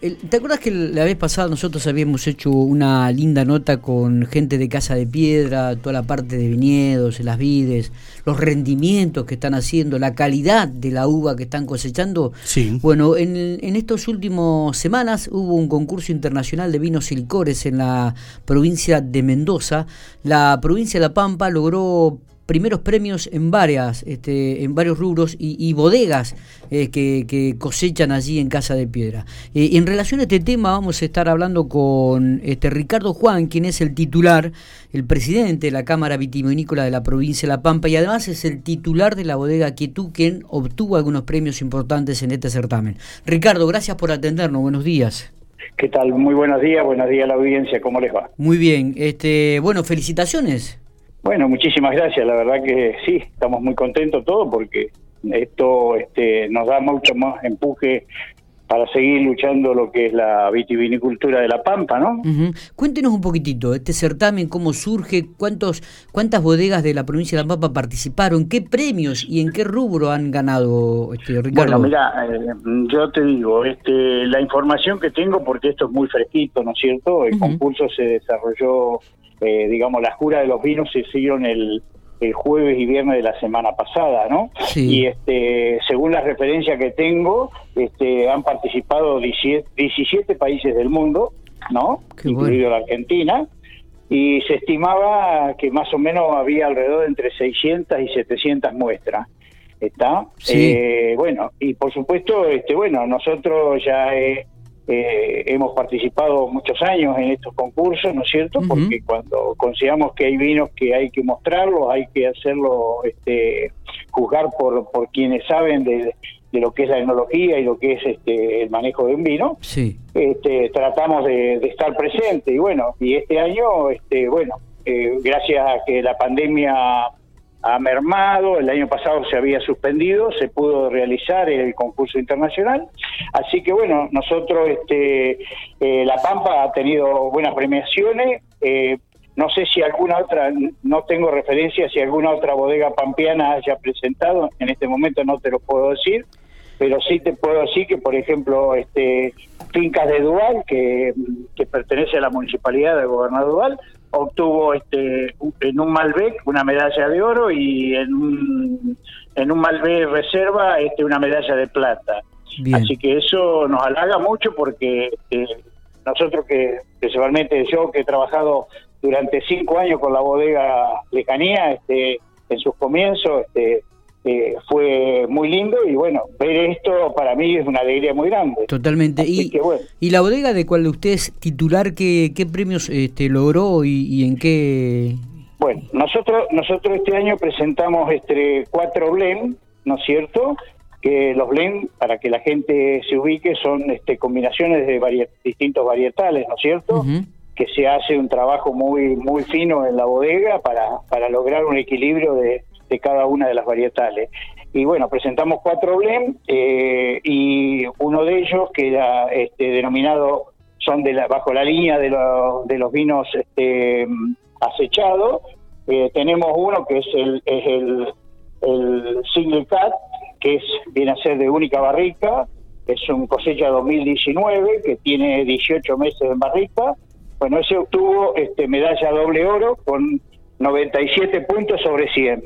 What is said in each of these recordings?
¿te acuerdas que la vez pasada nosotros habíamos hecho una linda nota con gente de Casa de Piedra, toda la parte de viñedos, las vides, los rendimientos que están haciendo, la calidad de la uva que están cosechando? Sí. Bueno, en, en estas últimas semanas hubo un concurso internacional de vinos y licores en la provincia de Mendoza. La provincia de La Pampa logró primeros premios en varias, este, en varios rubros y, bodegas eh, que, cosechan allí en Casa de Piedra. Eh, en relación a este tema vamos a estar hablando con este Ricardo Juan, quien es el titular, el presidente de la Cámara Vitivinícola de la provincia de La Pampa y además es el titular de la bodega Quietud, quien obtuvo algunos premios importantes en este certamen. Ricardo, gracias por atendernos, buenos días. ¿Qué tal? Muy buenos días, buenos días a la audiencia, ¿cómo les va? Muy bien, este, bueno, felicitaciones. Bueno, muchísimas gracias. La verdad que sí, estamos muy contentos todos porque esto este, nos da mucho más empuje para seguir luchando lo que es la vitivinicultura de la Pampa, ¿no? Cuéntenos un poquitito, este certamen, cómo surge, cuántos, cuántas bodegas de la provincia de La Pampa participaron, qué premios y en qué rubro han ganado, este, Ricardo. Bueno, mira, eh, yo te digo, este, la información que tengo, porque esto es muy fresquito, ¿no es cierto? El concurso se desarrolló eh, digamos, las juras de los vinos se hicieron el, el jueves y viernes de la semana pasada, ¿no? Y este, según las referencias que tengo, este, han participado 17, países del mundo, ¿no? Incluido la Argentina. Y se estimaba que más o menos había alrededor de entre 600 y 700 muestras. ¿Está? Eh, bueno, y por supuesto, este, bueno, nosotros ya... Eh, eh, hemos participado muchos años en estos concursos, ¿no es cierto? Porque cuando consideramos que hay vinos que hay que mostrarlos, hay que hacerlo, este, juzgar por, por quienes saben de, lo que es la enología y lo que es este, el manejo de un vino, sí. este, tratamos de, estar presentes. Y bueno, y este año, este, bueno, eh, gracias a que la pandemia ha mermado, el año pasado se había suspendido, se pudo realizar el concurso internacional, así que bueno, nosotros, este, eh, La Pampa ha tenido buenas premiaciones, eh, no sé si alguna otra, no tengo referencia si alguna otra bodega pampeana haya presentado, en este momento no te lo puedo decir, pero sí te puedo decir que, por ejemplo, este, Fincas de Dual, que, pertenece a la municipalidad de Gobernador Dual, obtuvo este en un Malbec una medalla de oro y en un, en un Malbec reserva este una medalla de plata. Así que eso nos halaga mucho porque eh, nosotros que principalmente yo que he trabajado durante cinco años con la bodega Lejanía, este, en sus comienzos, este, eh, fue muy lindo y bueno, ver esto para mí es una alegría muy grande. Totalmente. y, y la bodega de cual usted es titular, ¿qué, qué premios este, logró y, en qué? Bueno, nosotros nosotros este año presentamos este cuatro blend, ¿no es cierto? Que los blend, para que la gente se ubique, son este, combinaciones de distintos varietales, ¿no es cierto? que se hace un trabajo muy muy fino en la bodega para, para lograr un equilibrio de, de cada una de las varietales. Y bueno, presentamos cuatro blend eh, y uno de ellos que era este, denominado, son de la, bajo la línea de, de los vinos este, acechados. Eh, tenemos uno que es el Single Cat, que es viene a ser de única barrica, es un cosecha 2019 que tiene 18 meses en barrica. Bueno, ese obtuvo este, medalla doble oro con 97 puntos sobre 100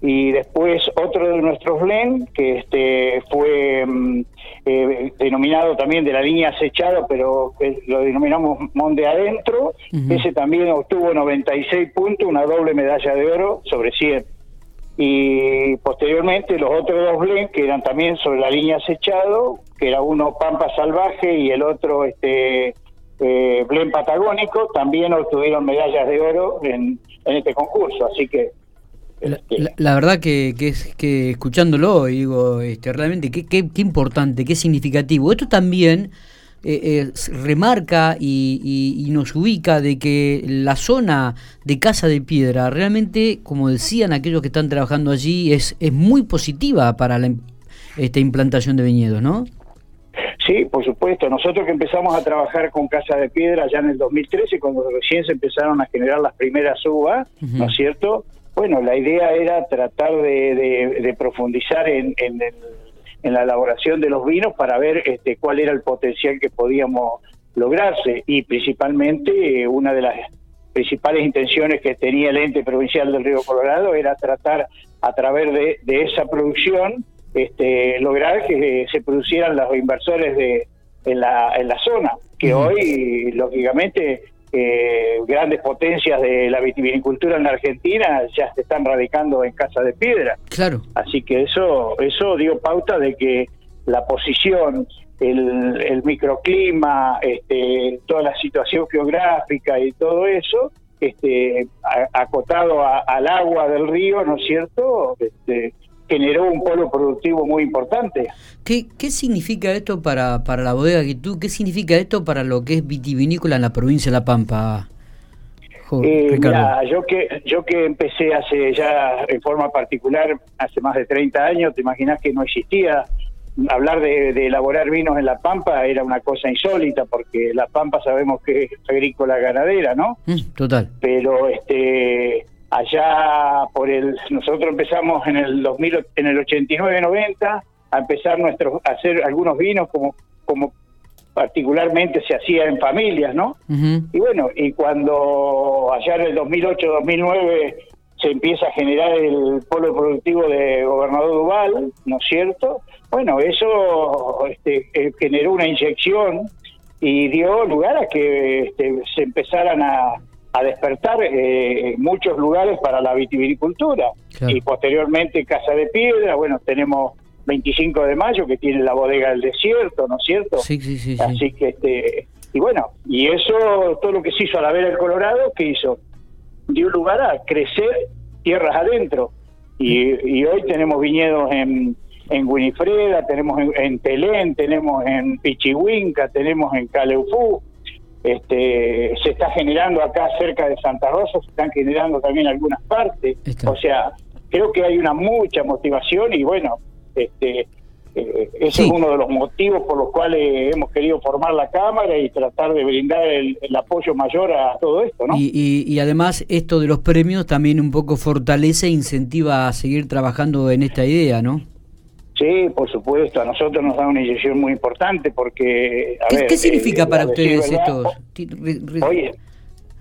y después otro de nuestros blend que este fue mm, eh, denominado también de la línea acechado pero lo denominamos Monde Adentro. Ese también obtuvo 96 puntos una doble medalla de oro sobre 100 y posteriormente los otros dos blend que eran también sobre la línea acechado que era uno Pampa Salvaje y el otro este eh, blend patagónico también obtuvieron medallas de oro en, en este concurso. Así que la, verdad que, que, es que escuchándolo digo este, realmente qué, qué, importante, qué significativo. Esto también eh, eh, remarca y, nos ubica de que la zona de Casa de Piedra realmente, como decían aquellos que están trabajando allí, es, es muy positiva para la esta implantación de viñedos, ¿no? Sí, por supuesto. Nosotros que empezamos a trabajar con Casa de Piedra ya en el 2013, cuando recién se empezaron a generar las primeras uvas, ¿no es cierto? Bueno, la idea era tratar de, profundizar en, en la elaboración de los vinos para ver este, cuál era el potencial que podíamos lograrse. Y principalmente eh, una de las principales intenciones que tenía el ente provincial del Río Colorado era tratar a través de, esa producción este, lograr que se producieran los inversores de, en, la, en la zona, que hoy lógicamente eh, grandes potencias de la vitivinicultura en la Argentina ya se están radicando en Casa de Piedra. Claro. Así que eso, eso dio pauta de que la posición el, microclima, este, toda la situación geográfica y todo eso, este, acotado al agua del río, ¿no es cierto? Este, generó un polo productivo muy importante. ¿Qué, qué significa esto para, para la bodega tú ¿Qué significa esto para lo que es vitivinícola en la provincia de La Pampa? Eh, yo que yo que empecé hace ya en forma particular hace más de 30 años, te imaginas que no existía hablar de, elaborar vinos en La Pampa era una cosa insólita porque La Pampa sabemos que es agrícola ganadera, ¿no? Mm, total. Pero este allá por el nosotros empezamos en el 2000 en el 89 90 a empezar nuestros a hacer algunos vinos como como particularmente se hacía en familias, ¿no? Y bueno, y cuando allá en el 2008 2009 se empieza a generar el polo productivo de Gobernador Duval, ¿no es cierto? Bueno, eso este, eh, generó una inyección y dio lugar a que este, se empezaran a, despertar eh, muchos lugares para la vitivinicultura. Y posteriormente Casa de Piedra, bueno, tenemos 25 de mayo que tiene la bodega del desierto, ¿no es cierto? Sí, sí, sí. Así que, este, y bueno, y eso, todo lo que se hizo a la vera del Colorado, ¿qué hizo? dio lugar a crecer tierras adentro. Y, hoy tenemos viñedos en, en Winifreda, tenemos en, Telén, tenemos en Pichihuinca, tenemos en Caleufú. Este, se está generando acá cerca de Santa Rosa, se están generando también algunas partes. O sea, creo que hay una mucha motivación y bueno, este, eh, ese es uno de los motivos por los cuales hemos querido formar la Cámara y tratar de brindar el, apoyo mayor a todo esto, ¿no? Y, además esto de los premios también un poco fortalece e incentiva a seguir trabajando en esta idea, ¿no? Sí, por supuesto, a nosotros nos da una inyección muy importante porque... ¿Qué, significa eh, para ustedes esto? Oye,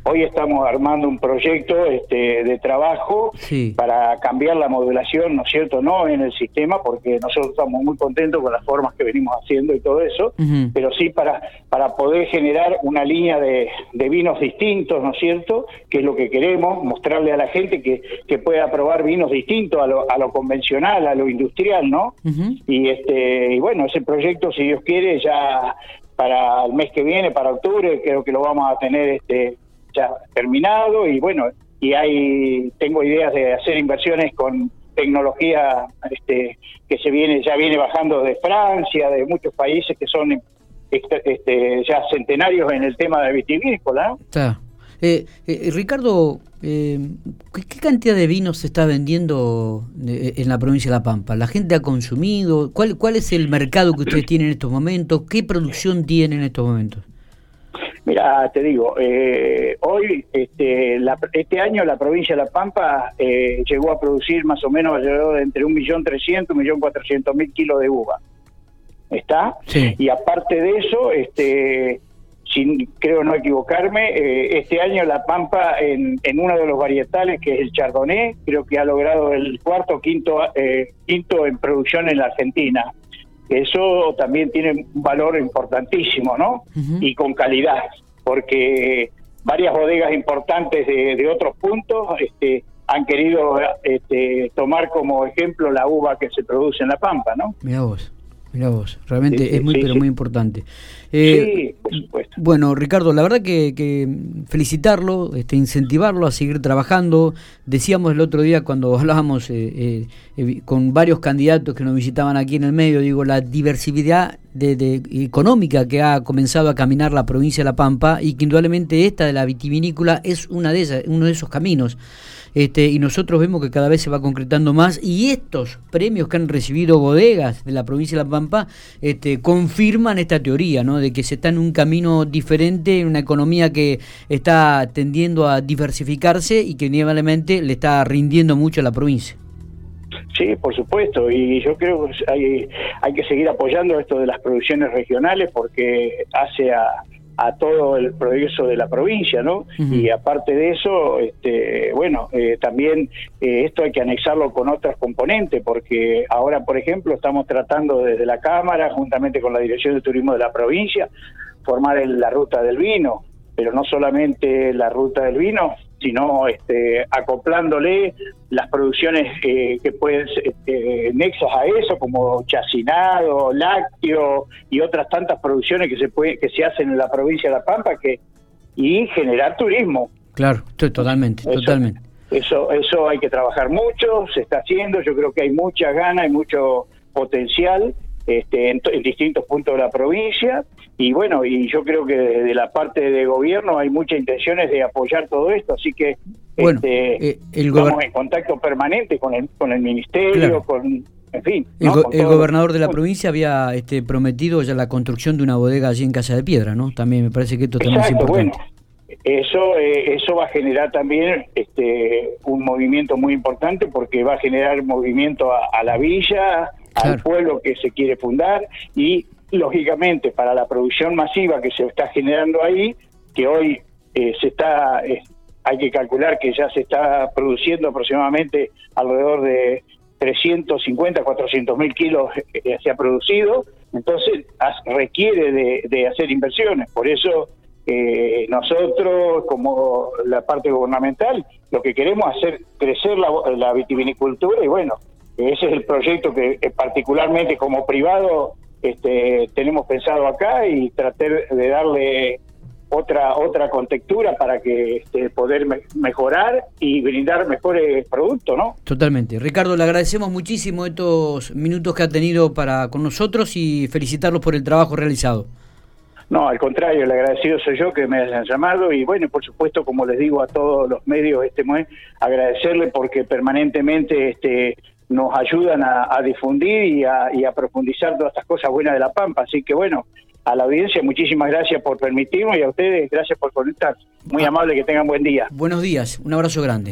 Hoy estamos armando un proyecto este, de trabajo para cambiar la modulación, ¿no es cierto? No en el sistema, porque nosotros estamos muy contentos con las formas que venimos haciendo y todo eso, pero sí para, para poder generar una línea de, vinos distintos, ¿no es cierto? Que es lo que queremos, mostrarle a la gente que, que pueda probar vinos distintos a lo, a lo convencional, a lo industrial, ¿no? Y este y bueno, ese proyecto, si Dios quiere, ya para el mes que viene, para octubre, creo que lo vamos a tener este ya terminado y bueno, y hay tengo ideas de hacer inversiones con tecnología este, que se viene ya viene bajando de Francia, de muchos países que son este, ya centenarios en el tema de vitivinícola. Eh, eh, Ricardo, eh, ¿qué cantidad de vino se está vendiendo en la provincia de La Pampa? ¿La gente ha consumido? ¿Cuál, ¿Cuál es el mercado que ustedes tienen en estos momentos? ¿Qué producción tienen en estos momentos? Mira, te digo, eh, hoy, este, este año la provincia de La Pampa eh, llegó a producir más o menos alrededor de entre 1.300.000 y 1.400.000 kilos de uva. ¿Está? Y aparte de eso, este, sin creo no equivocarme, eh, este año La Pampa en, en uno de los varietales, que es el Chardonnay, creo que ha logrado el cuarto quinto, quinto en producción en la Argentina eso también tiene un valor importantísimo, ¿no? Y con calidad, porque varias bodegas importantes de, otros puntos este, han querido este, tomar como ejemplo la uva que se produce en La Pampa, ¿no? Mira vos. Mira vos, realmente es muy, pero muy importante. Eh, sí, por supuesto. Bueno, Ricardo, la verdad que, felicitarlo, este, incentivarlo a seguir trabajando. Decíamos el otro día cuando hablábamos eh, eh, con varios candidatos que nos visitaban aquí en el medio, digo, la diversidad de, económica que ha comenzado a caminar la provincia de La Pampa y que indudablemente esta de la vitivinícola es una de esas, uno de esos caminos. Este, y nosotros vemos que cada vez se va concretando más y estos premios que han recibido bodegas de la provincia de La Pampa este, confirman esta teoría, de que se está en un camino diferente, en una economía que está tendiendo a diversificarse y que inevitablemente le está rindiendo mucho a la provincia. Sí, por supuesto, y yo creo que hay, hay que seguir apoyando esto de las producciones regionales porque hace a, a todo el progreso de la provincia, ¿no? Y aparte de eso, este, bueno, eh, también eh, esto hay que anexarlo con otros componentes, porque ahora, por ejemplo, estamos tratando desde la Cámara, juntamente con la Dirección de Turismo de la provincia, formar la ruta del vino, pero no solamente la ruta del vino, sino este, acoplándole las producciones eh, que pueden este, nexas a eso, como chacinado, lácteo y otras tantas producciones que se puede, que se hacen en la provincia de La Pampa que y generar turismo. Claro, totalmente, totalmente. Eso, eso hay que trabajar mucho, se está haciendo, yo creo que hay mucha gana, hay mucho potencial este, en, distintos puntos de la provincia y bueno, y yo creo que de la parte de gobierno hay muchas intenciones de apoyar todo esto, así que este, eh, estamos en contacto permanente con el, con el ministerio, con... En fin, el, gobernador de la provincia había este, prometido ya la construcción de una bodega allí en Casa de Piedra, ¿no? También me parece que esto también es importante. eso, eh, eso va a generar también este, un movimiento muy importante porque va a generar movimiento a la villa, al pueblo que se quiere fundar y lógicamente para la producción masiva que se está generando ahí, que hoy eh, se está, eh, hay que calcular que ya se está produciendo aproximadamente alrededor de 350, 400 mil kilos eh, se ha producido, entonces requiere de, hacer inversiones. Por eso nosotros, como la parte gubernamental, lo que queremos es hacer crecer la, la vitivinicultura y bueno, ese es el proyecto que particularmente como privado este, tenemos pensado acá y tratar de darle otra otra contextura para que este, poder mejorar y brindar mejores productos, ¿no? Totalmente. Ricardo, le agradecemos muchísimo estos minutos que ha tenido para con nosotros y felicitarlos por el trabajo realizado. No, al contrario, el agradecido soy yo que me hayan llamado y bueno, por supuesto, como les digo a todos los medios, este agradecerle porque permanentemente este nos ayudan a, difundir y a, profundizar todas estas cosas buenas de La Pampa. Así que bueno, a la audiencia, muchísimas gracias por permitirme y a ustedes, gracias por conectar. Muy ah. amable, que tengan buen día. Buenos días, un abrazo grande.